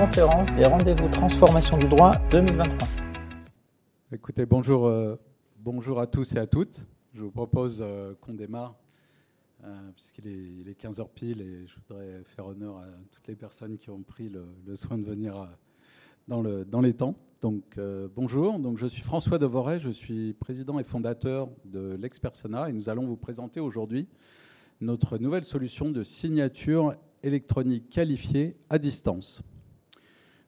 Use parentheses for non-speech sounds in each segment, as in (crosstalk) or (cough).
conférence des rendez-vous transformation du droit 2023. Écoutez, bonjour, euh, bonjour à tous et à toutes. Je vous propose euh, qu'on démarre, euh, puisqu'il est, 15h pile, et je voudrais faire honneur à toutes les personnes qui ont pris le, soin de venir dans, le, dans, les temps. Donc, bonjour, donc, je suis François Devoret, je suis président et fondateur de l'Expersona, et nous allons vous présenter aujourd'hui notre nouvelle solution de signature électronique qualifiée à distance.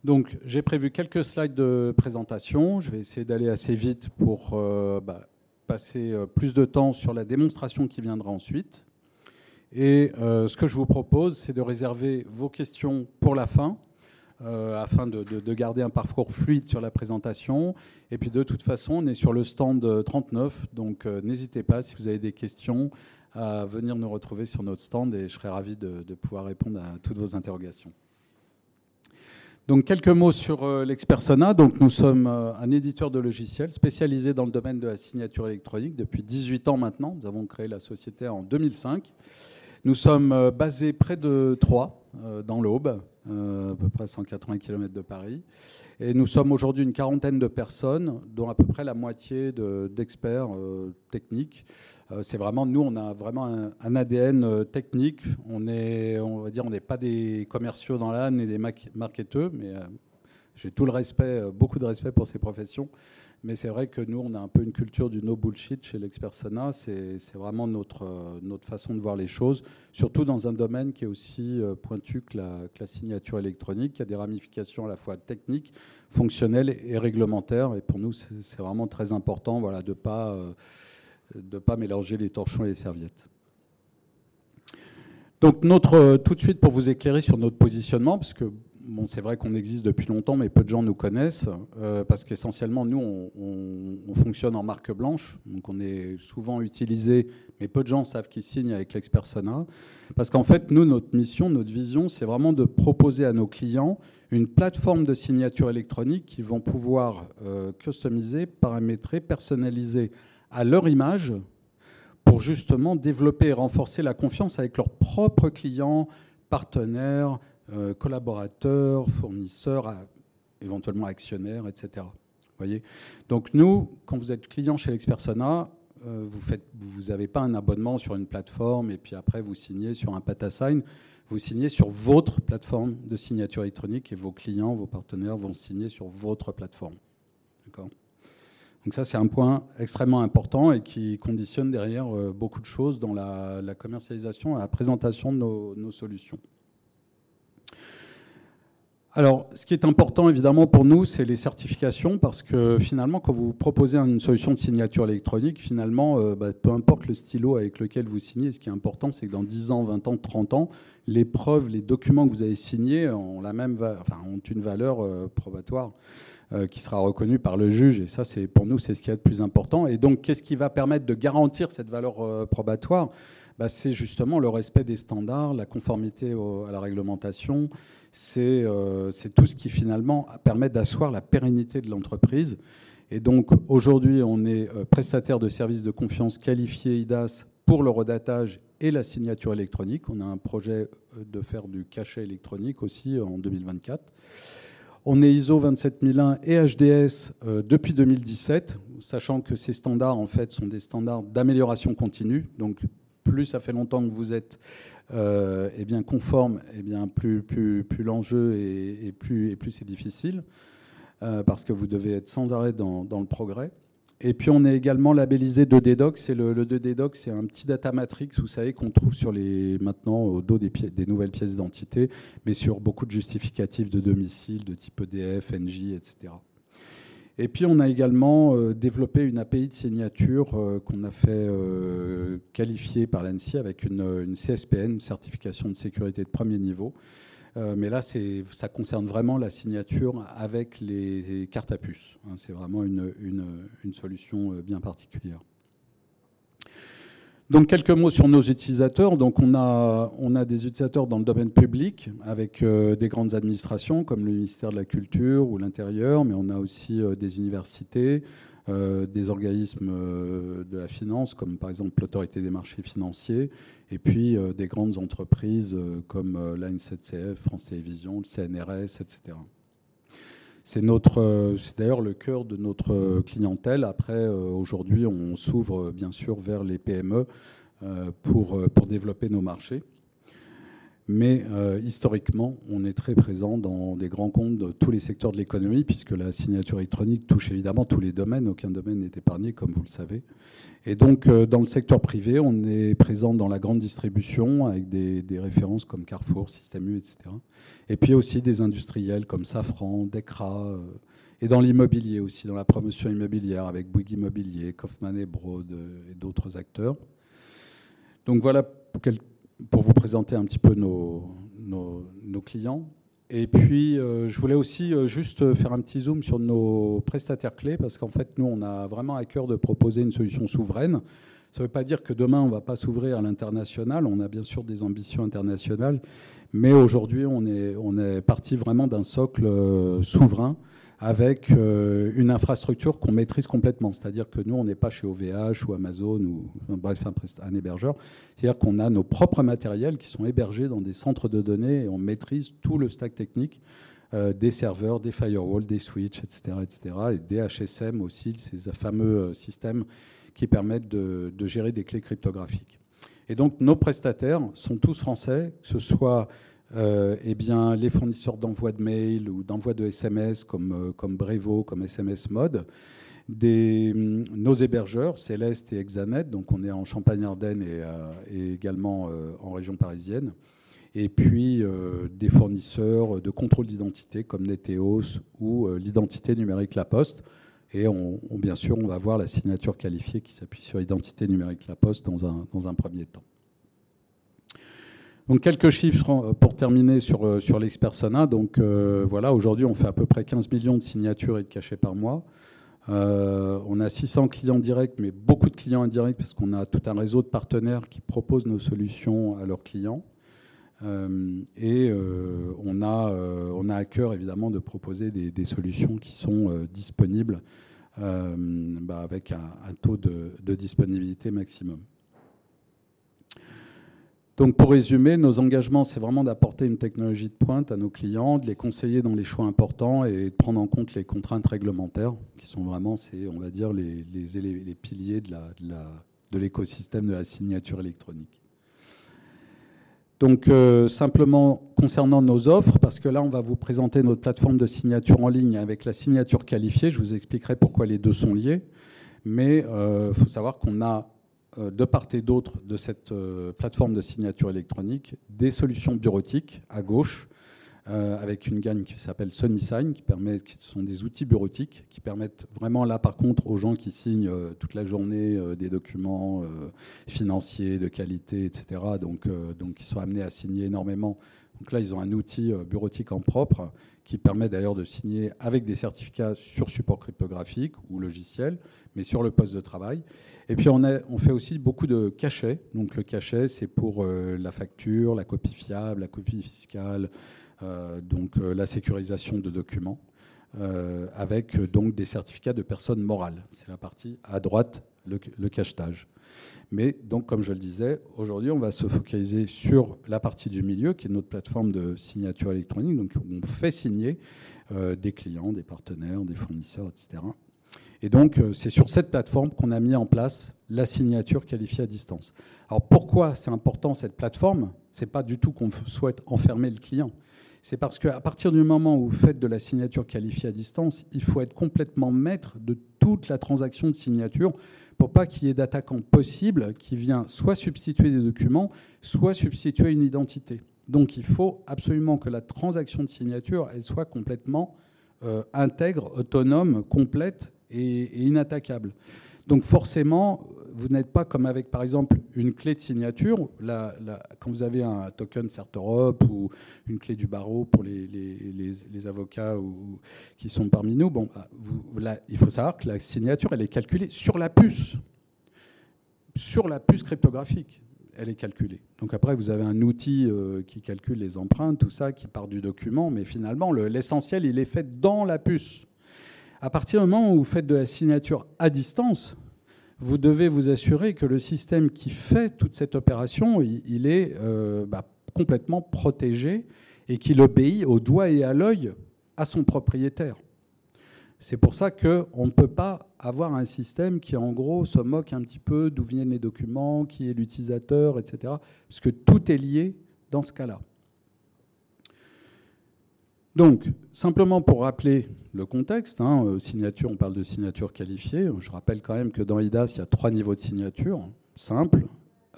Donc, j'ai prévu quelques slides de présentation. Je vais essayer d'aller assez vite pour euh, bah, passer euh, plus de temps sur la démonstration qui viendra ensuite. Et euh, ce que je vous propose, c'est de réserver vos questions pour la fin, afin de, de, garder un parcours fluide sur la présentation. Et puis, de toute façon, on est sur le stand 39, donc n'hésitez pas si vous avez des questions à venir nous retrouver sur notre stand et je serai ravi de pouvoir répondre à toutes vos interrogations. Donc quelques mots sur euh, l'Expersona. Nous sommes euh, un éditeur de logiciels spécialisé dans le domaine de la signature électronique depuis 18 ans maintenant. Nous avons créé la société en 2005. Nous sommes euh, basés près de Troyes, dans l'Aube, à peu près 180 km de Paris. Et nous sommes aujourd'hui une quarantaine de personnes, dont à peu près la moitié d'experts techniques. C'est vraiment, nous, on a vraiment un, ADN technique. On est, on va dire, on n'est pas des commerciaux dans l'âme ni des marketeurs, mais j'ai tout le respect, beaucoup de respect pour ces professions. Mais c'est vrai que nous, on a un peu une culture du no bullshit chez l'Expersona. C'est vraiment notre, notre façon de voir les choses, surtout dans un domaine qui est aussi euh, pointu que la, signature électronique, qui a des ramifications à la fois techniques, fonctionnelles et réglementaires. Et pour nous, c'est vraiment très important voilà, de ne pas, euh, pas mélanger les torchons et les serviettes. Donc notre, euh, tout de suite pour vous éclairer sur notre positionnement, parce que bon, c'est vrai qu'on existe depuis longtemps, mais peu de gens nous connaissent, euh, parce qu'essentiellement, nous, on, fonctionne en marque blanche, donc on est souvent utilisé, mais peu de gens savent qu'ils signent avec l'Expersona, parce qu'en fait, nous, notre mission, notre vision, c'est vraiment de proposer à nos clients une plateforme de signature électronique qu'ils vont pouvoir euh, customiser, paramétrer, personnaliser à leur image, pour justement développer et renforcer la confiance avec leurs propres clients, partenaires, euh, collaborateurs, fournisseurs, éventuellement actionnaires, etc. Voyez? Donc nous, quand vous êtes client chez l'Expersona, euh, vous n'avez pas un abonnement sur une plateforme et puis après vous signez sur un PataSign. Vous signez sur votre plateforme de signature électronique et vos clients, vos partenaires vont signer sur votre plateforme. Donc ça, c'est un point extrêmement important et qui conditionne derrière euh, beaucoup de choses dans la, commercialisation et la présentation de nos solutions. Alors, ce qui est important évidemment pour nous, c'est les certifications, parce que finalement, quand vous proposez une solution de signature électronique, finalement, euh, bah, peu importe le stylo avec lequel vous signez, ce qui est important, c'est que dans 10 ans, 20 ans, 30 ans, les preuves, les documents que vous avez signés ont, la même enfin, ont une valeur euh, probatoire euh, qui sera reconnue par le juge. Et ça, c'est pour nous, c'est ce qui est le plus important. Et donc, qu'est-ce qui va permettre de garantir cette valeur probatoire? Bah, C'est justement le respect des standards, la conformité à la réglementation c'est tout ce qui finalement permet d'asseoir la pérennité de l'entreprise. Et donc aujourd'hui, on est euh, prestataire de services de confiance qualifié IDAS pour le redatage et la signature électronique. On a un projet euh, de faire du cachet électronique aussi en 2024. On est ISO 27001 et HDS depuis 2017, sachant que ces standards en fait sont des standards d'amélioration continue. Donc plus ça fait longtemps que vous êtes euh, bien, conforme, eh bien, plus, plus, plus l'enjeu est, plus, et plus c'est difficile, euh, parce que vous devez être sans arrêt dans, le progrès. Et puis on est également labellisé 2D-Doc. C'est le, le 2D-Doc, c'est un petit data matrix, vous savez, qu'on trouve sur les, maintenant au dos des, des nouvelles pièces d'identité, mais sur beaucoup de justificatifs de domicile, de type EDF, NJ, etc. Et puis on a également euh, développé une API de signature euh, qu'on a fait euh, qualifier par l'ANSI avec une, CSPN, une certification de sécurité de premier niveau. mais là, ça concerne vraiment la signature avec les cartes à puce. Hein. c'est vraiment une, une, solution bien particulière. Donc quelques mots sur nos utilisateurs. Donc on a, des utilisateurs dans le domaine public avec euh, des grandes administrations comme le ministère de la Culture ou l'Intérieur, mais on a aussi euh, des universités, des organismes de la finance, comme par exemple l'autorité des marchés financiers, et puis des grandes entreprises comme la NCCF, France Télévisions, le CNRS, etc. C'est notre, c'est d'ailleurs le cœur de notre clientèle. Après, aujourd'hui, on s'ouvre bien sûr vers les PME pour, pour développer nos marchés. Mais euh, historiquement, on est très présent dans des grands comptes de tous les secteurs de l'économie, puisque la signature électronique touche évidemment tous les domaines. Aucun domaine n'est épargné, comme vous le savez. Et donc, euh, dans le secteur privé, on est présent dans la grande distribution, avec des, références comme Carrefour, Système U, etc. Et puis aussi des industriels comme Safran, Decra, euh, et dans l'immobilier aussi, dans la promotion immobilière, avec Bouygues Immobilier, Kaufmann et Broad et d'autres acteurs. Donc voilà quelques pour vous présenter un petit peu nos, nos, clients. Et puis, euh, je voulais aussi euh, juste faire un petit zoom sur nos prestataires clés, parce qu'en fait, nous, on a vraiment à cœur de proposer une solution souveraine. Ça ne veut pas dire que demain, on ne va pas s'ouvrir à l'international. On a bien sûr des ambitions internationales, mais aujourd'hui, on est, on est parti vraiment d'un socle euh, souverain avec euh, une infrastructure qu'on maîtrise complètement. C'est-à-dire que nous, on n'est pas chez OVH ou Amazon ou bref, un hébergeur. C'est-à-dire qu'on a nos propres matériels qui sont hébergés dans des centres de données et on maîtrise tout le stack technique euh, des serveurs, des firewalls, des switches, etc., etc., et des HSM aussi, ces fameux euh, systèmes qui permettent de, de gérer des clés cryptographiques. Et donc, nos prestataires sont tous français, que ce soit euh, eh bien, les fournisseurs d'envoi de mail ou d'envoi de SMS comme, euh, comme Brevo, comme SMS Mode, des, mm, nos hébergeurs, Céleste et Exanet, donc on est en Champagne-Ardenne et, euh, également en région parisienne, et puis des fournisseurs de contrôle d'identité comme Neteos ou l'identité numérique La Poste. Et bien sûr, on va voir la signature qualifiée qui s'appuie sur l'identité numérique La Poste dans un, dans un premier temps. Donc quelques chiffres euh, pour terminer sur, euh, sur l'Expersona. Donc euh, voilà, aujourd'hui on fait à peu près 15 millions de signatures et de cachets par mois. on a 600 clients directs, mais beaucoup de clients indirects parce qu'on a tout un réseau de partenaires qui proposent nos solutions à leurs clients. et on, a, à cœur évidemment de proposer des, solutions qui sont disponibles bah, avec un, taux de disponibilité maximum. Donc pour résumer, nos engagements, c'est vraiment d'apporter une technologie de pointe à nos clients, de les conseiller dans les choix importants et de prendre en compte les contraintes réglementaires, qui sont vraiment, on va dire, les, les, piliers de l'écosystème de, la signature électronique. Donc euh, simplement concernant nos offres, parce que là on va vous présenter notre plateforme de signature en ligne avec la signature qualifiée, je vous expliquerai pourquoi les deux sont liés, mais il euh, faut savoir qu'on a de part et d'autre de cette euh, plateforme de signature électronique des solutions bureautiques à gauche, euh, avec une gamme qui s'appelle SonySign, qui, permet, qui sont des outils bureautiques, qui permettent vraiment là par contre aux gens qui signent toute la journée des documents financiers, de qualité, etc., donc, donc ils sont amenés à signer énormément. Donc là, ils ont un outil bureautique en propre qui permet d'ailleurs de signer avec des certificats sur support cryptographique ou logiciel, mais sur le poste de travail. Et puis on, fait aussi beaucoup de cachets. Donc le cachet, c'est pour euh, la facture, la copie fiable, la copie fiscale, euh, donc euh, la sécurisation de documents, avec donc des certificats de personnes morales. C'est la partie à droite, le, cachetage. Mais donc, comme je le disais, aujourd'hui, on va se focaliser sur la partie du milieu, qui est notre plateforme de signature électronique. Donc, on fait signer des clients, des partenaires, des fournisseurs, etc. Et donc, euh, c'est sur cette plateforme qu'on a mis en place la signature qualifiée à distance. Alors, pourquoi c'est important cette plateforme? Ce n'est pas du tout qu'on souhaite enfermer le client. C'est parce qu'à partir du moment où vous faites de la signature qualifiée à distance, il faut être complètement maître de toute la transaction de signature pour pas qu'il y ait d'attaquant possible qui vient soit substituer des documents, soit substituer une identité. Donc il faut absolument que la transaction de signature elle soit complètement euh, intègre, autonome, complète et, inattaquable. Donc forcément, vous n'êtes pas comme avec, par exemple, une clé de signature. quand vous avez un token CertEurope ou une clé du barreau pour les, les, avocats ou, qui sont parmi nous, bon, bah, il faut savoir que la signature, elle est calculée sur la puce. Sur la puce cryptographique, elle est calculée. Donc après, vous avez un outil euh, qui calcule les empreintes, tout ça, qui part du document, mais finalement, l'essentiel, il est fait dans la puce. À partir du moment où vous faites de la signature à distance, vous devez vous assurer que le système qui fait toute cette opération, il, est euh, bah, complètement protégé et qu'il obéit au doigt et à l'œil à son propriétaire. C'est pour ça qu'on ne peut pas avoir un système qui, en gros, se moque un petit peu d'où viennent les documents, qui est l'utilisateur, etc. Parce que tout est lié dans ce cas-là. Donc, simplement pour rappeler le contexte, hein, euh, signature, on parle de signature qualifiée. Je rappelle quand même que dans IDAS, il y a trois niveaux de signature simple,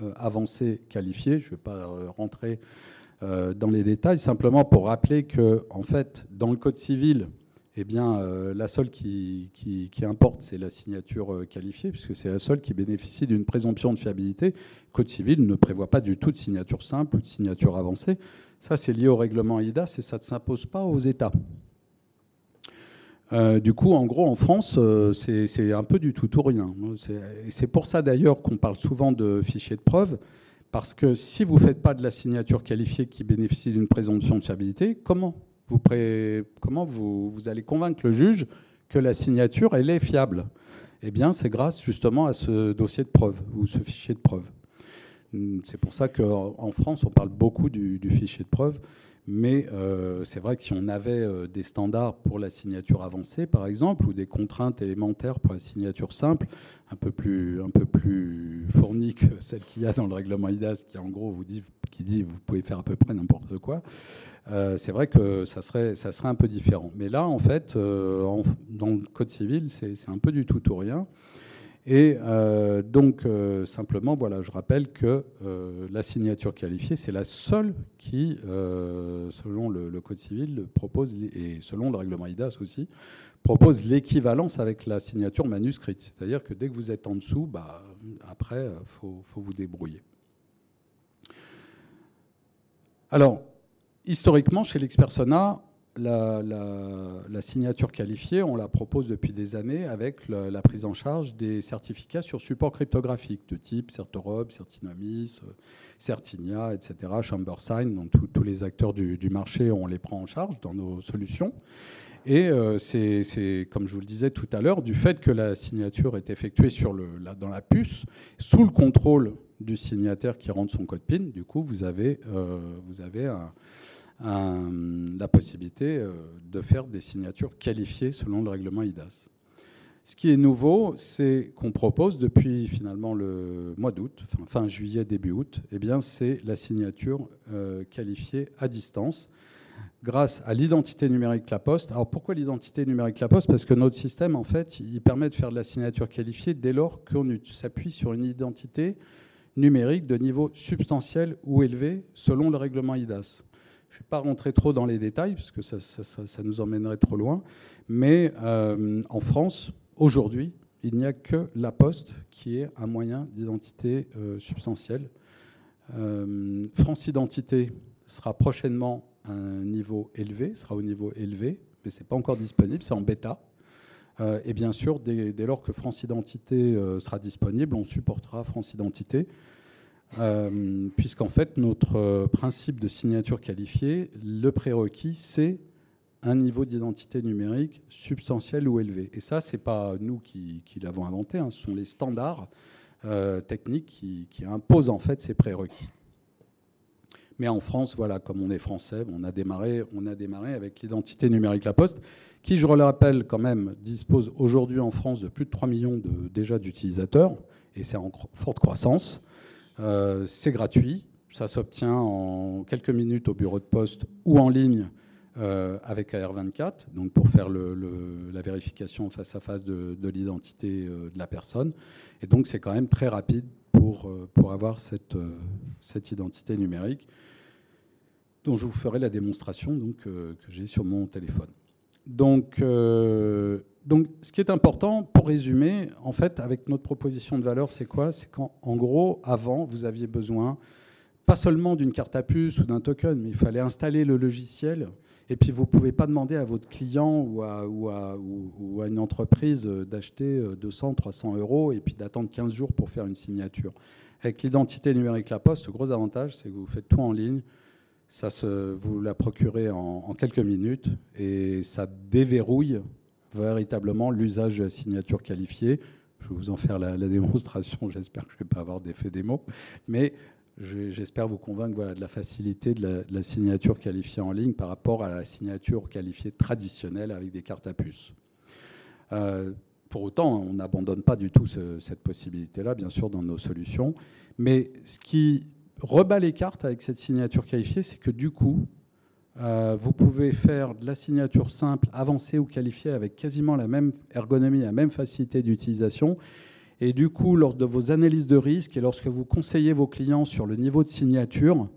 euh, avancé, qualifié. Je ne vais pas euh, rentrer dans les détails, simplement pour rappeler que, en fait, dans le Code civil, eh la seule qui, qui importe, c'est la signature qualifiée, puisque c'est la seule qui bénéficie d'une présomption de fiabilité. Le Code civil ne prévoit pas du tout de signature simple ou de signature avancée. Ça, c'est lié au règlement IDAS et ça ne s'impose pas aux États. Euh, du coup, en gros, en France, euh, c'est un peu du tout ou rien. C'est pour ça d'ailleurs qu'on parle souvent de fichiers de preuve, parce que si vous ne faites pas de la signature qualifiée qui bénéficie d'une présomption de fiabilité, comment, vous, allez convaincre le juge que la signature, elle est fiable? Eh bien, c'est grâce justement à ce dossier de preuve ou ce fichier de preuve. C'est pour ça qu'en France, on parle beaucoup du, fichier de preuve. Mais euh, c'est vrai que si on avait euh, des standards pour la signature avancée, par exemple, ou des contraintes élémentaires pour la signature simple, un peu plus, un peu plus fournies que (laughs) celles qu'il y a dans le règlement IDAS, qui en gros vous dit, qui dit vous pouvez faire à peu près n'importe quoi, euh, c'est vrai que ça serait, ça serait un peu différent. Mais là, en fait, dans le Code civil, c'est un peu du tout ou rien. Et euh, donc, euh, simplement, voilà, je rappelle que euh, la signature qualifiée, c'est la seule qui, selon le, Code civil, propose, et selon le règlement IDAS aussi, propose l'équivalence avec la signature manuscrite. C'est-à-dire que dès que vous êtes en dessous, bah, après, il faut, faut, vous débrouiller. Alors, historiquement, chez l'Expersona, la, signature qualifiée, on la propose depuis des années avec la, prise en charge des certificats sur support cryptographique de type Certorob, Certinomis, Certinia, etc., ChamberSign. Donc tous les acteurs du, marché, on les prend en charge dans nos solutions. Et euh, c'est, comme je vous le disais tout à l'heure, du fait que la signature est effectuée dans la puce, sous le contrôle du signataire qui rentre son code PIN, du coup, vous avez, euh, vous avez un la possibilité euh, de faire des signatures qualifiées selon le règlement IDAS. Ce qui est nouveau, c'est qu'on propose depuis finalement le mois d'août, fin, juillet, début août, eh c'est la signature euh, qualifiée à distance grâce à l'identité numérique La Poste. Alors pourquoi l'identité numérique La Poste? Parce que notre système, en fait, il permet de faire de la signature qualifiée dès lors qu'on s'appuie sur une identité numérique de niveau substantiel ou élevé selon le règlement IDAS. Je ne vais pas rentrer trop dans les détails, parce que ça, nous emmènerait trop loin. Mais euh, en France, aujourd'hui, il n'y a que la poste qui est un moyen d'identité euh, substantielle. Euh, France Identité sera prochainement à un niveau élevé, sera au niveau élevé, mais ce n'est pas encore disponible, c'est en bêta. et bien sûr, dès, lors que France Identité sera disponible, on supportera France Identité. Euh, puisqu'en fait, notre euh, principe de signature qualifiée, le prérequis, c'est un niveau d'identité numérique substantiel ou élevé. Et ça, ce n'est pas nous qui, l'avons inventé, hein, ce sont les standards euh, techniques qui, imposent en fait ces prérequis. Mais en France, voilà, comme on est français, on a démarré, on a démarré avec l'identité numérique La Poste, qui, je le rappelle quand même, dispose aujourd'hui en France de plus de 3 millions de, déjà d'utilisateurs, et c'est en forte croissance. Euh, c'est gratuit, ça s'obtient en quelques minutes au bureau de poste ou en ligne euh, avec AR24, donc pour faire la vérification face à face de, l'identité euh, de la personne. Et donc c'est quand même très rapide pour, pour avoir cette, cette identité numérique dont je vous ferai la démonstration donc, que j'ai sur mon téléphone. Donc, donc, ce qui est important, pour résumer, en fait, avec notre proposition de valeur, c'est quoi? C'est qu'en gros, avant, vous aviez besoin pas seulement d'une carte à puce ou d'un token, mais il fallait installer le logiciel. Et puis, vous ne pouvez pas demander à votre client ou à, ou à, une entreprise d'acheter 200, 300 euros et puis d'attendre 15 jours pour faire une signature. Avec l'identité numérique La Poste, le gros avantage, c'est que vous faites tout en ligne. Ça se, vous la procurez en quelques minutes et ça déverrouille véritablement l'usage de la signature qualifiée. Je vais vous en faire la, démonstration, (laughs) j'espère que je ne vais pas avoir d'effet démo, mais j'espère vous convaincre voilà, de la facilité de la, signature qualifiée en ligne par rapport à la signature qualifiée traditionnelle avec des cartes à puce. Euh, pour autant, on n'abandonne pas du tout cette possibilité-là, bien sûr, dans nos solutions. Mais ce qui rebat les cartes avec cette signature qualifiée, c'est que du coup, euh, vous pouvez faire de la signature simple, avancée ou qualifiée avec quasiment la même ergonomie, la même facilité d'utilisation. Et du coup, lors de vos analyses de risque et lorsque vous conseillez vos clients sur le niveau de signature,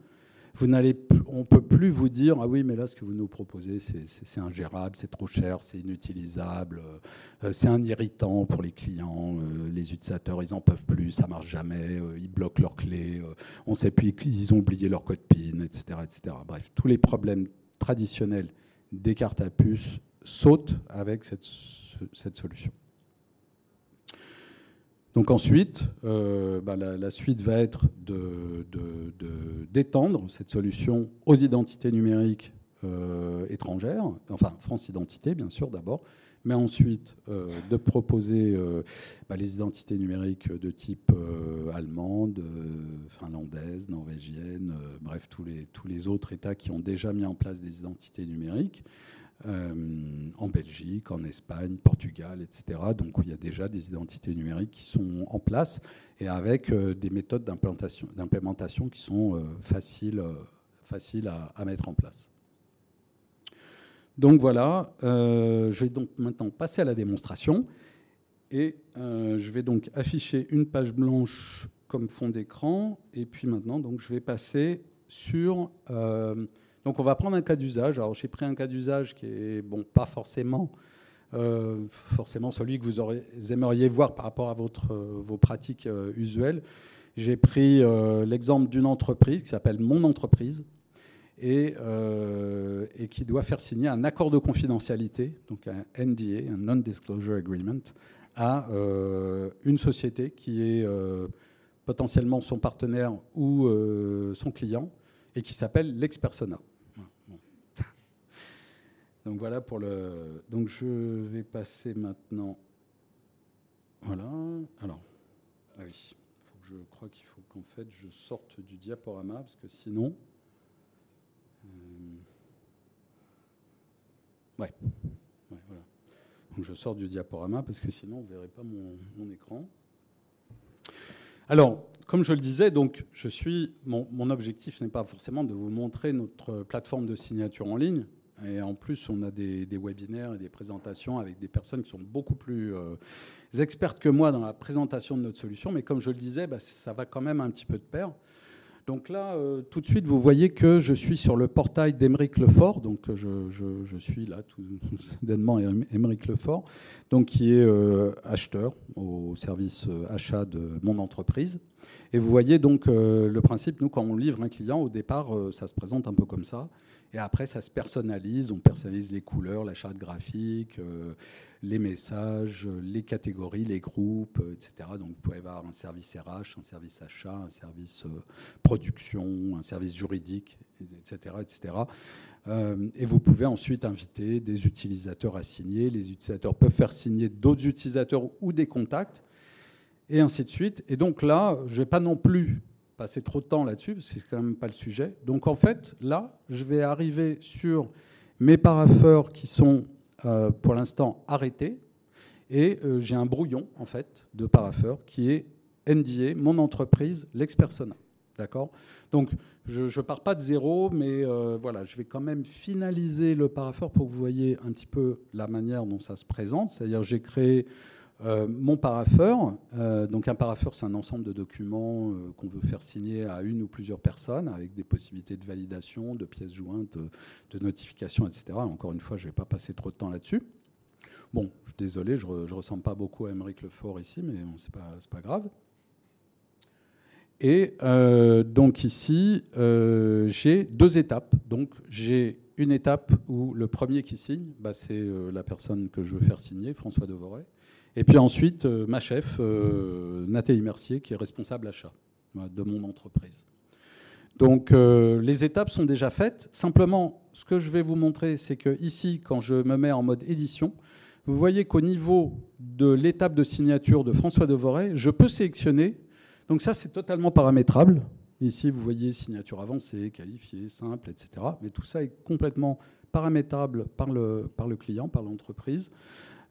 vous n'allez, on ne peut plus vous dire ah oui mais là ce que vous nous proposez c'est ingérable, c'est trop cher, c'est inutilisable, euh, c'est un irritant pour les clients, euh, les utilisateurs ils en peuvent plus, ça marche jamais, euh, ils bloquent leurs clés, on sait plus qu'ils ont oublié leur code PIN, etc., etc. Bref, tous les problèmes traditionnels des cartes à puce sautent avec cette solution. Donc ensuite, euh, bah, la, suite va être d'étendre de, cette solution aux identités numériques euh, étrangères, enfin France Identité bien sûr d'abord, mais ensuite euh, de proposer bah, les identités numériques de type allemande, finlandaise, norvégienne, bref tous les, tous les autres États qui ont déjà mis en place des identités numériques. Euh, en Belgique, en Espagne, Portugal, etc. Donc il y a déjà des identités numériques qui sont en place et avec euh, des méthodes d'implémentation qui sont euh, faciles, faciles à, mettre en place. Donc voilà, je vais donc maintenant passer à la démonstration et je vais donc afficher une page blanche comme fond d'écran et puis maintenant donc je vais passer sur donc on va prendre un cas d'usage. Alors j'ai pris un cas d'usage qui est bon, pas forcément, euh, forcément celui que vous aimeriez voir par rapport à euh, vos pratiques euh, usuelles. J'ai pris l'exemple d'une entreprise qui s'appelle Mon Entreprise et, et, qui doit faire signer un accord de confidentialité, donc un NDA, un Non-Disclosure Agreement, à une société qui est potentiellement son partenaire ou son client et qui s'appelle l'expersona. Donc voilà pour le. Donc je vais passer maintenant. Voilà. Alors, ah oui. je crois qu'il faut qu'en fait je sorte du diaporama parce que sinon. Euh, ouais. voilà. Donc je sors du diaporama parce que sinon vous ne verrez pas mon, écran. Alors, comme je le disais, donc je suis. Mon objectif n'est pas forcément de vous montrer notre plateforme de signature en ligne. Et en plus, on a des, webinaires et des présentations avec des personnes qui sont beaucoup plus euh, expertes que moi dans la présentation de notre solution. Mais comme je le disais, bah, ça va quand même un petit peu de pair. Donc là, euh, tout de suite, vous voyez que je suis sur le portail d'Emeric Lefort. Donc je, je, suis là tout (laughs) soudainement Emeric Lefort, donc qui est euh, acheteur au service achat de mon entreprise. Et vous voyez donc le principe, nous, quand on livre un client, au départ, ça se présente un peu comme ça. Et après, ça se personnalise. On personnalise les couleurs, la charte graphique, euh, les messages, les catégories, les groupes, euh, etc. Donc, vous pouvez avoir un service RH, un service achat, un service euh, production, un service juridique, etc. etc. et vous pouvez ensuite inviter des utilisateurs à signer. Les utilisateurs peuvent faire signer d'autres utilisateurs ou des contacts, et ainsi de suite. Et donc là, je ne vais pas non plus passer trop de temps là-dessus, parce que c'est quand même pas le sujet. Donc en fait, là, je vais arriver sur mes parapheurs qui sont euh, pour l'instant arrêtés, et euh, j'ai un brouillon en fait de parapheurs qui est NDA, mon entreprise, l'expersona. D'accord? Donc je ne pars pas de zéro, mais euh, voilà, je vais quand même finaliser le parapheur pour que vous voyez un petit peu la manière dont ça se présente. C'est-à-dire j'ai créé euh, mon parapheur, euh, donc un parapheur, c'est un ensemble de documents euh, qu'on veut faire signer à une ou plusieurs personnes avec des possibilités de validation, de pièces jointes, de notification, etc. Encore une fois, je ne vais pas passer trop de temps là-dessus. Bon, désolé, je ne ressemble pas beaucoup à Émeric Lefort ici, mais ce n'est pas, pas, grave. Et donc ici, j'ai deux étapes. Donc j'ai une étape où le premier qui signe, bah, c'est la personne que je veux faire signer, François Devoret. Et puis ensuite, euh, ma chef, euh, Nathalie Mercier, qui est responsable achat de mon entreprise. Donc euh, les étapes sont déjà faites. Simplement, ce que je vais vous montrer, c'est que ici, quand je me mets en mode édition, vous voyez qu'au niveau de l'étape de signature de François Devoret, je peux sélectionner. Donc ça, c'est totalement paramétrable. Ici, vous voyez signature avancée, qualifiée, simple, etc. Mais tout ça est complètement paramétrable par le, par le client, par l'entreprise,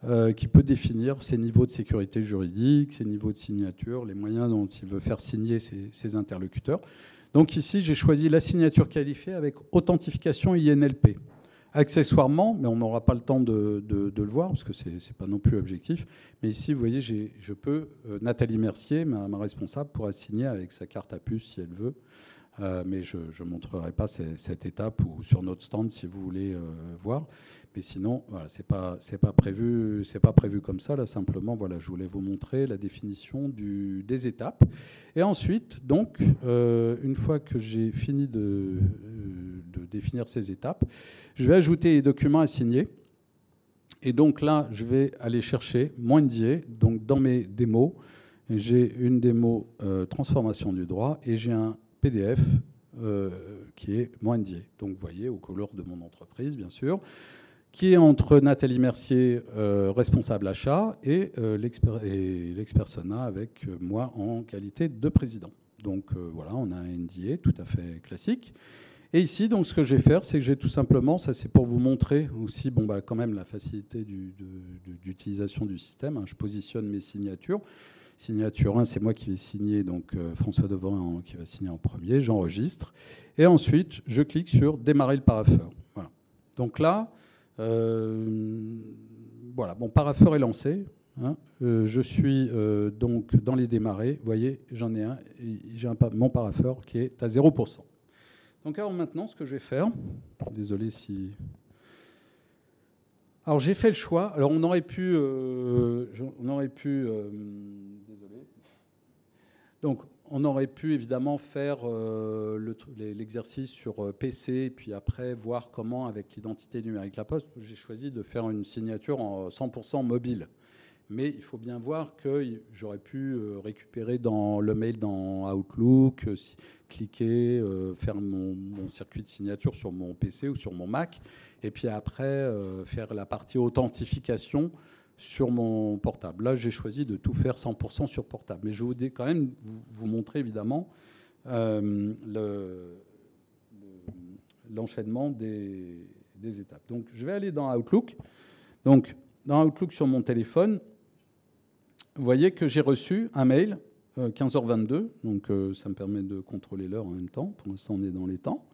euh, qui peut définir ses niveaux de sécurité juridique, ses niveaux de signature, les moyens dont il veut faire signer ses, interlocuteurs. Donc ici, j'ai choisi la signature qualifiée avec authentification INLP. Accessoirement, mais on n'aura pas le temps de, le voir parce que ce n'est pas non plus objectif. Mais ici, vous voyez, je peux, euh, Nathalie Mercier, ma, responsable, pourra signer avec sa carte à puce si elle veut. Euh, mais je ne montrerai pas cette étape ou sur notre stand si vous voulez euh, voir. Mais sinon, voilà, c'est pas pas prévu pas prévu comme ça. Là, simplement, voilà, je voulais vous montrer la définition du, des étapes. Et ensuite, donc, une fois que j'ai fini de définir ces étapes. Je vais ajouter les documents à signer. Et donc là, je vais aller chercher mon NDA. Donc dans mes démos, j'ai une démo euh, transformation du droit et j'ai un PDF euh, qui est mon NDA. Donc vous voyez, aux couleurs de mon entreprise, bien sûr, qui est entre Nathalie Mercier, euh, responsable achat, et l'expersona avec moi en qualité de président. Donc voilà, on a un NDA tout à fait classique. Et ici, donc, ce que je vais faire, c'est que j'ai tout simplement, ça c'est pour vous montrer aussi, bon, bah, quand même la facilité d'utilisation du, système. Hein. Je positionne mes signatures. Signature 1, c'est moi qui vais signer, donc euh, François Devorin qui va signer en premier. J'enregistre. Et ensuite, je clique sur démarrer le paraffeur. Donc là, euh, voilà, mon paraffeur est lancé. Hein. Euh, je suis donc dans les démarrer. Vous voyez, j'en ai un. J'ai mon paraffeur qui est à 0%. Donc alors maintenant, ce que je vais faire, désolé si... Alors j'ai fait le choix, alors on aurait pu... Euh, on aurait pu euh. Donc on aurait pu évidemment faire euh, l'exercice sur PC, puis après voir comment avec l'identité numérique La Poste, j'ai choisi de faire une signature en 100% mobile. Mais il faut bien voir que j'aurais pu récupérer dans le mail dans Outlook, cliquer, euh, faire mon, circuit de signature sur mon PC ou sur mon Mac, et puis après euh, faire la partie authentification sur mon portable. Là, j'ai choisi de tout faire 100% sur portable. Mais je voudrais quand même vous, montrer évidemment euh, l'enchaînement des, des, étapes. Donc, je vais aller dans Outlook. Donc, dans Outlook sur mon téléphone, vous voyez que j'ai reçu un mail 15h22, euh, donc euh, ça me permet de contrôler l'heure en même temps. Pour l'instant, on est dans les temps.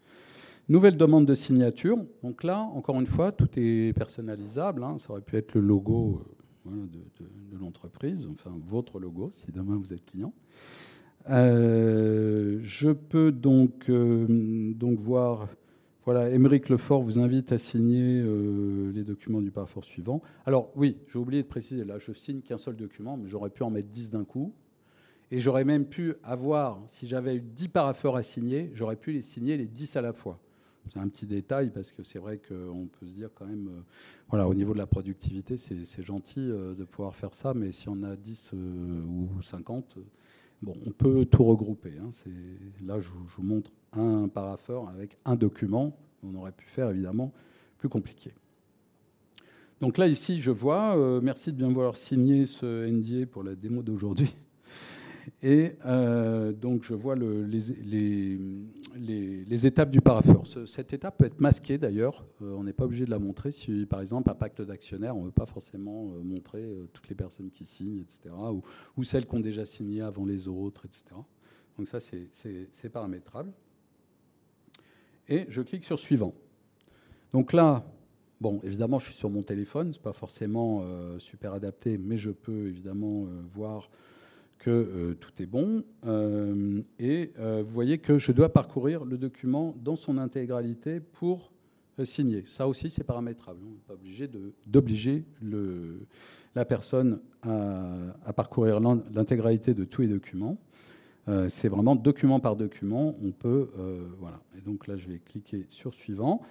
Nouvelle demande de signature. Donc là, encore une fois, tout est personnalisable. Hein. Ça aurait pu être le logo euh, de, l'entreprise, enfin votre logo, si demain vous êtes client. je peux donc, donc voir, voilà, Émeric Lefort vous invite à signer les documents du parcours suivant. Alors oui, j'ai oublié de préciser, là je signe qu'un seul document, mais j'aurais pu en mettre 10 d'un coup. Et j'aurais même pu avoir, si j'avais eu 10 parapheurs à signer, j'aurais pu les signer les 10 à la fois. C'est un petit détail parce que c'est vrai qu'on peut se dire quand même, euh, voilà, au niveau de la productivité, c'est gentil euh, de pouvoir faire ça, mais si on a 10 euh, ou 50, bon, on peut tout regrouper. Hein. Là, je vous, montre un parapheur avec un document. On aurait pu faire évidemment plus compliqué. Donc là, ici, je vois, merci de bien vouloir signer ce NDA pour la démo d'aujourd'hui. (laughs) Et euh, donc, je vois les, étapes du parapheur. Cette étape peut être masquée d'ailleurs. Euh, on n'est pas obligé de la montrer. Si, par exemple, un pacte d'actionnaires, on ne veut pas forcément euh, montrer toutes les personnes qui signent, etc. Ou, celles qui ont déjà signé avant les autres, etc. Donc, ça, c'est paramétrable. Et je clique sur Suivant. Donc là, bon, évidemment, je suis sur mon téléphone. Ce n'est pas forcément super adapté, mais je peux évidemment voir que euh, tout est bon. Euh, et euh, vous voyez que je dois parcourir le document dans son intégralité pour signer. Ça aussi, c'est paramétrable. On n'est pas obligé d'obliger la personne à, parcourir l'intégralité de tous les documents. C'est vraiment document par document. On peut, voilà. Et donc là, je vais cliquer sur suivant.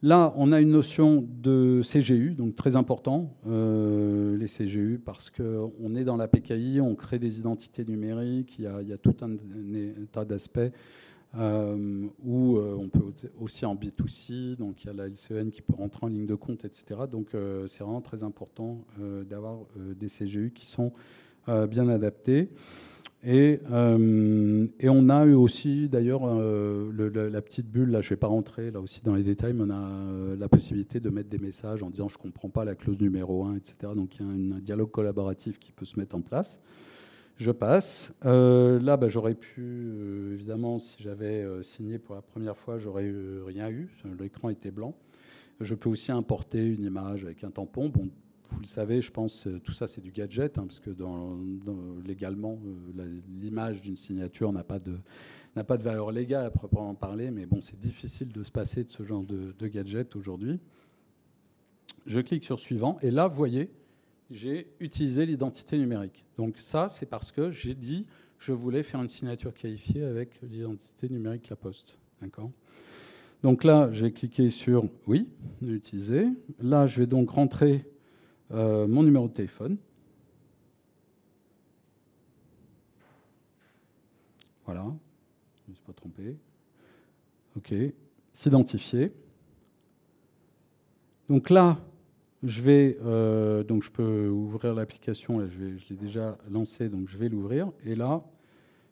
Là, on a une notion de CGU, donc très important, euh, les CGU, parce qu'on est dans la PKI, on crée des identités numériques, il y a, tout un, tas d'aspects euh, euh, on peut aussi en B2C, donc il y a la LCN qui peut rentrer en ligne de compte, etc. Donc euh, c'est vraiment très important d'avoir des CGU qui sont bien adaptés. Et, et, on a eu aussi, d'ailleurs, la petite bulle, là je ne vais pas rentrer là aussi dans les détails, mais on a la possibilité de mettre des messages en disant je ne comprends pas la clause numéro 1, etc. Donc il y a un dialogue collaboratif qui peut se mettre en place. Je passe. Euh, là, bah, j'aurais pu, euh, évidemment, si j'avais euh, signé pour la première fois, j'aurais rien eu. L'écran était blanc. Je peux aussi importer une image avec un tampon. Bon, vous le savez, je pense, tout ça c'est du gadget, hein, parce que légalement, l'image d'une signature n'a pas, de, valeur légale à proprement parler, mais bon, c'est difficile de se passer de ce genre de, de gadget aujourd'hui. Je clique sur suivant, et là, vous voyez, j'ai utilisé l'identité numérique. Donc ça, c'est parce que j'ai dit je voulais faire une signature qualifiée avec l'identité numérique La Poste. D'accord? Donc là, je vais cliquer sur oui, utiliser. Là, je vais donc rentrer euh, mon numéro de téléphone. Voilà, je ne me suis pas trompé. OK, s'identifier. Donc là, je vais euh, donc je peux ouvrir l'application. Je, je l'ai déjà lancé, donc je vais l'ouvrir. Et là,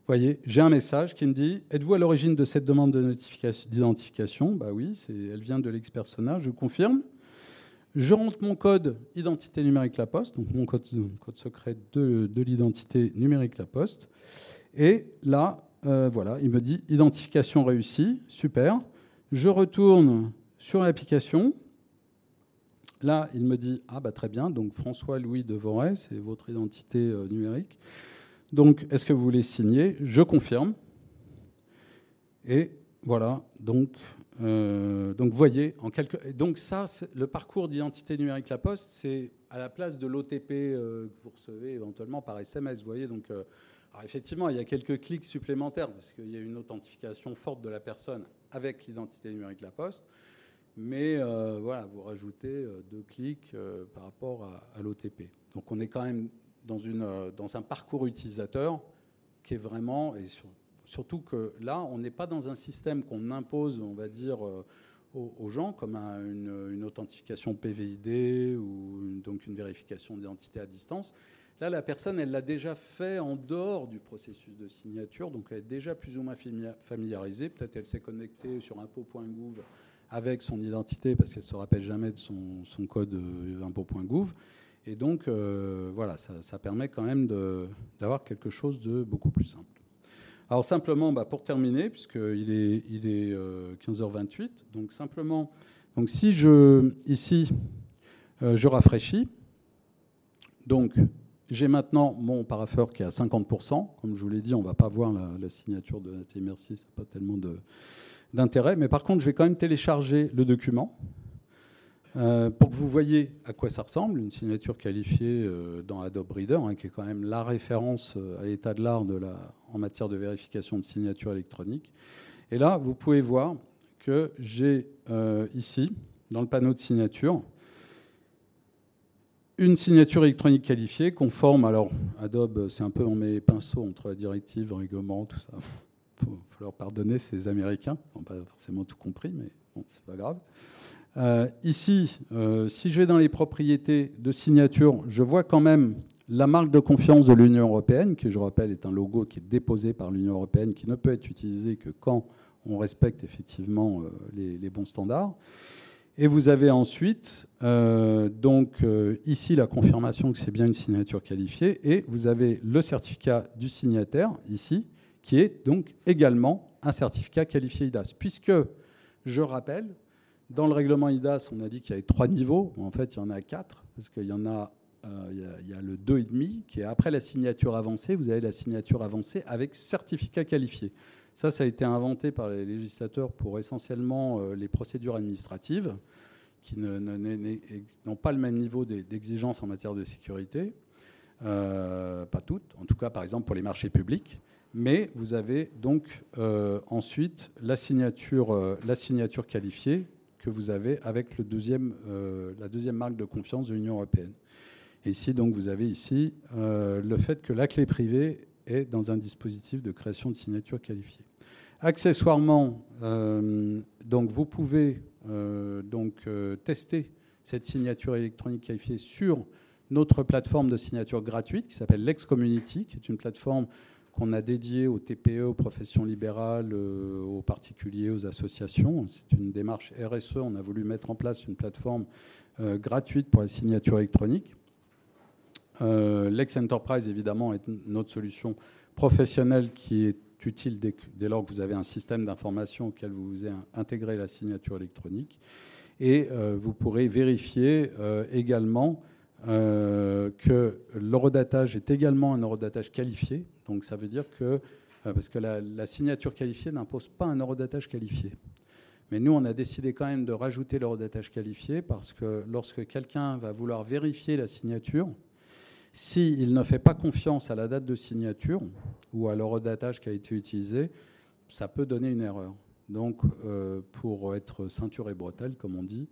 vous voyez, j'ai un message qui me dit Êtes-vous à l'origine de cette demande de d'identification? Bah oui, elle vient de l'ex-personnage. Je confirme. Je rentre mon code identité numérique La Poste, donc mon code, secret de, de l'identité numérique La Poste. Et là, euh, voilà, il me dit identification réussie, super. Je retourne sur l'application. Là, il me dit Ah, bah très bien, donc François-Louis de c'est votre identité euh, numérique. Donc, est-ce que vous voulez signer? Je confirme. Et voilà, donc, euh, donc voyez, donc ça, le parcours d'identité numérique La Poste, c'est à la place de l'OTP euh, que vous recevez éventuellement par SMS. Voyez, donc, alors effectivement, il y a quelques clics supplémentaires parce qu'il y a une authentification forte de la personne avec l'identité numérique La Poste. Mais euh, voilà, vous rajoutez euh, deux clics euh, par rapport à, l'OTP. Donc on est quand même dans, dans un parcours utilisateur qui est vraiment, et surtout que là, on n'est pas dans un système qu'on impose, on va dire, aux, gens, comme une, authentification PVID ou donc une vérification d'identité à distance. Là, la personne, elle l'a déjà fait en dehors du processus de signature, donc elle est déjà plus ou moins familiarisée. Peut-être elle s'est connectée sur impôt.gouv avec son identité parce qu'elle ne se rappelle jamais de son, code euh, impôt.gouv. Et donc, euh, voilà, ça, permet quand même d'avoir quelque chose de beaucoup plus simple. Alors simplement, bah, pour terminer, puisqu'il est, il est 15h28, euh, donc simplement, donc si je, ici, je rafraîchis, donc j'ai maintenant mon paraffeur qui est à 50%. Comme je vous l'ai dit, on ne va pas voir la, signature de Nathalie Merci, c'est pas tellement d'intérêt. Mais par contre, je vais quand même télécharger le document euh, pour que vous voyez à quoi ça ressemble. Une signature qualifiée euh, dans Adobe Reader, hein, qui est quand même la référence euh, à l'état de l'art en matière de vérification de signature électronique. Et là, vous pouvez voir que j'ai ici, dans le panneau de signature, une signature électronique qualifiée conforme. Alors, Adobe, c'est un peu en mes pinceaux entre la directive, le règlement, tout ça il faut leur pardonner, ces Américains n'ont pas forcément tout compris, mais bon, c'est pas grave. Euh, ici, euh, si je vais dans les propriétés de signature, je vois quand même la marque de confiance de l'Union européenne, qui je rappelle est un logo qui est déposé par l'Union européenne, qui ne peut être utilisé que quand on respecte effectivement euh, les, bons standards. Et vous avez ensuite donc ici la confirmation que c'est bien une signature qualifiée, et vous avez le certificat du signataire ici, qui est donc également un certificat qualifié IDAS. Puisque, je rappelle, dans le règlement IDAS, on a dit qu'il y avait trois niveaux. En fait, il y en a quatre, parce qu'il y en a, euh, il y a, le 2,5, qui est après la signature avancée. Vous avez la signature avancée avec certificat qualifié. Ça, ça a été inventé par les législateurs pour essentiellement euh, les procédures administratives, qui n'ont pas le même niveau d'exigence en matière de sécurité. Euh, pas toutes, en tout cas par exemple pour les marchés publics. Mais vous avez donc ensuite la signature, la signature qualifiée que vous avez avec le deuxième, euh, la deuxième marque de confiance de l'Union européenne. Ici, donc, vous avez ici le fait que la clé privée est dans un dispositif de création de signature qualifiée. Accessoirement, donc vous pouvez donc tester cette signature électronique qualifiée sur notre plateforme de signature gratuite qui s'appelle Lex Community, qui est une plateforme qu'on a dédiée aux TPE, aux professions libérales, euh, aux particuliers, aux associations. C'est une démarche RSE. On a voulu mettre en place une plateforme euh, gratuite pour la signature électronique. Euh, Lex Enterprise, évidemment, est notre solution professionnelle qui est utile dès, lors que vous avez un système d'information auquel vous avez intégré la signature électronique. Et vous pourrez vérifier également que l'horodatage est également un horodatage qualifié. Donc ça veut dire que, euh, parce que la, signature qualifiée n'impose pas un horodatage qualifié. Mais nous, on a décidé quand même de rajouter l'horodatage qualifié parce que lorsque quelqu'un va vouloir vérifier la signature, s'il ne fait pas confiance à la date de signature ou à l'horodatage qui a été utilisé, ça peut donner une erreur. Donc, euh, pour être ceinture et bretelle, comme on dit,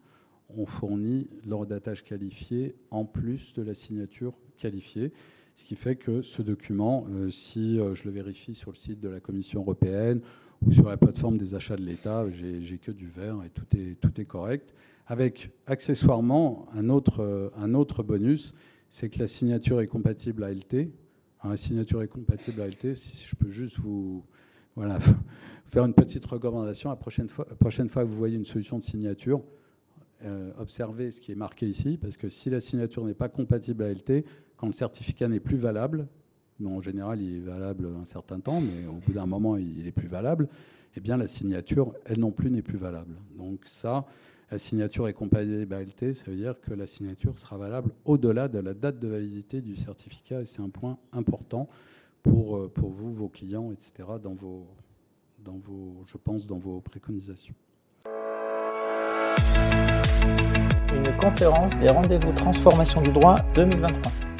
on fournit l'ordre qualifié en plus de la signature qualifiée. Ce qui fait que ce document, euh, si euh, je le vérifie sur le site de la Commission européenne ou sur la plateforme des achats de l'État, j'ai que du vert et tout est, correct. Avec accessoirement un autre, euh, un autre bonus, c'est que la signature est compatible à LT. la signature est compatible à LT, si je peux juste vous voilà, (laughs) faire une petite recommandation, la prochaine fois, prochaine fois que vous voyez une solution de signature, observer ce qui est marqué ici, parce que si la signature n'est pas compatible à LT, quand le certificat n'est plus valable, en général il est valable un certain temps, mais au bout d'un moment il est plus valable, eh bien la signature, elle non plus, n'est plus valable. Donc ça, la signature à LT, ça veut dire que la signature sera valable au-delà de la date de validité du certificat, et c'est un point important pour, euh, pour vous, vos clients, etc., dans vos, dans vos, je pense, dans vos préconisations une conférence des rendez-vous transformation du droit 2023.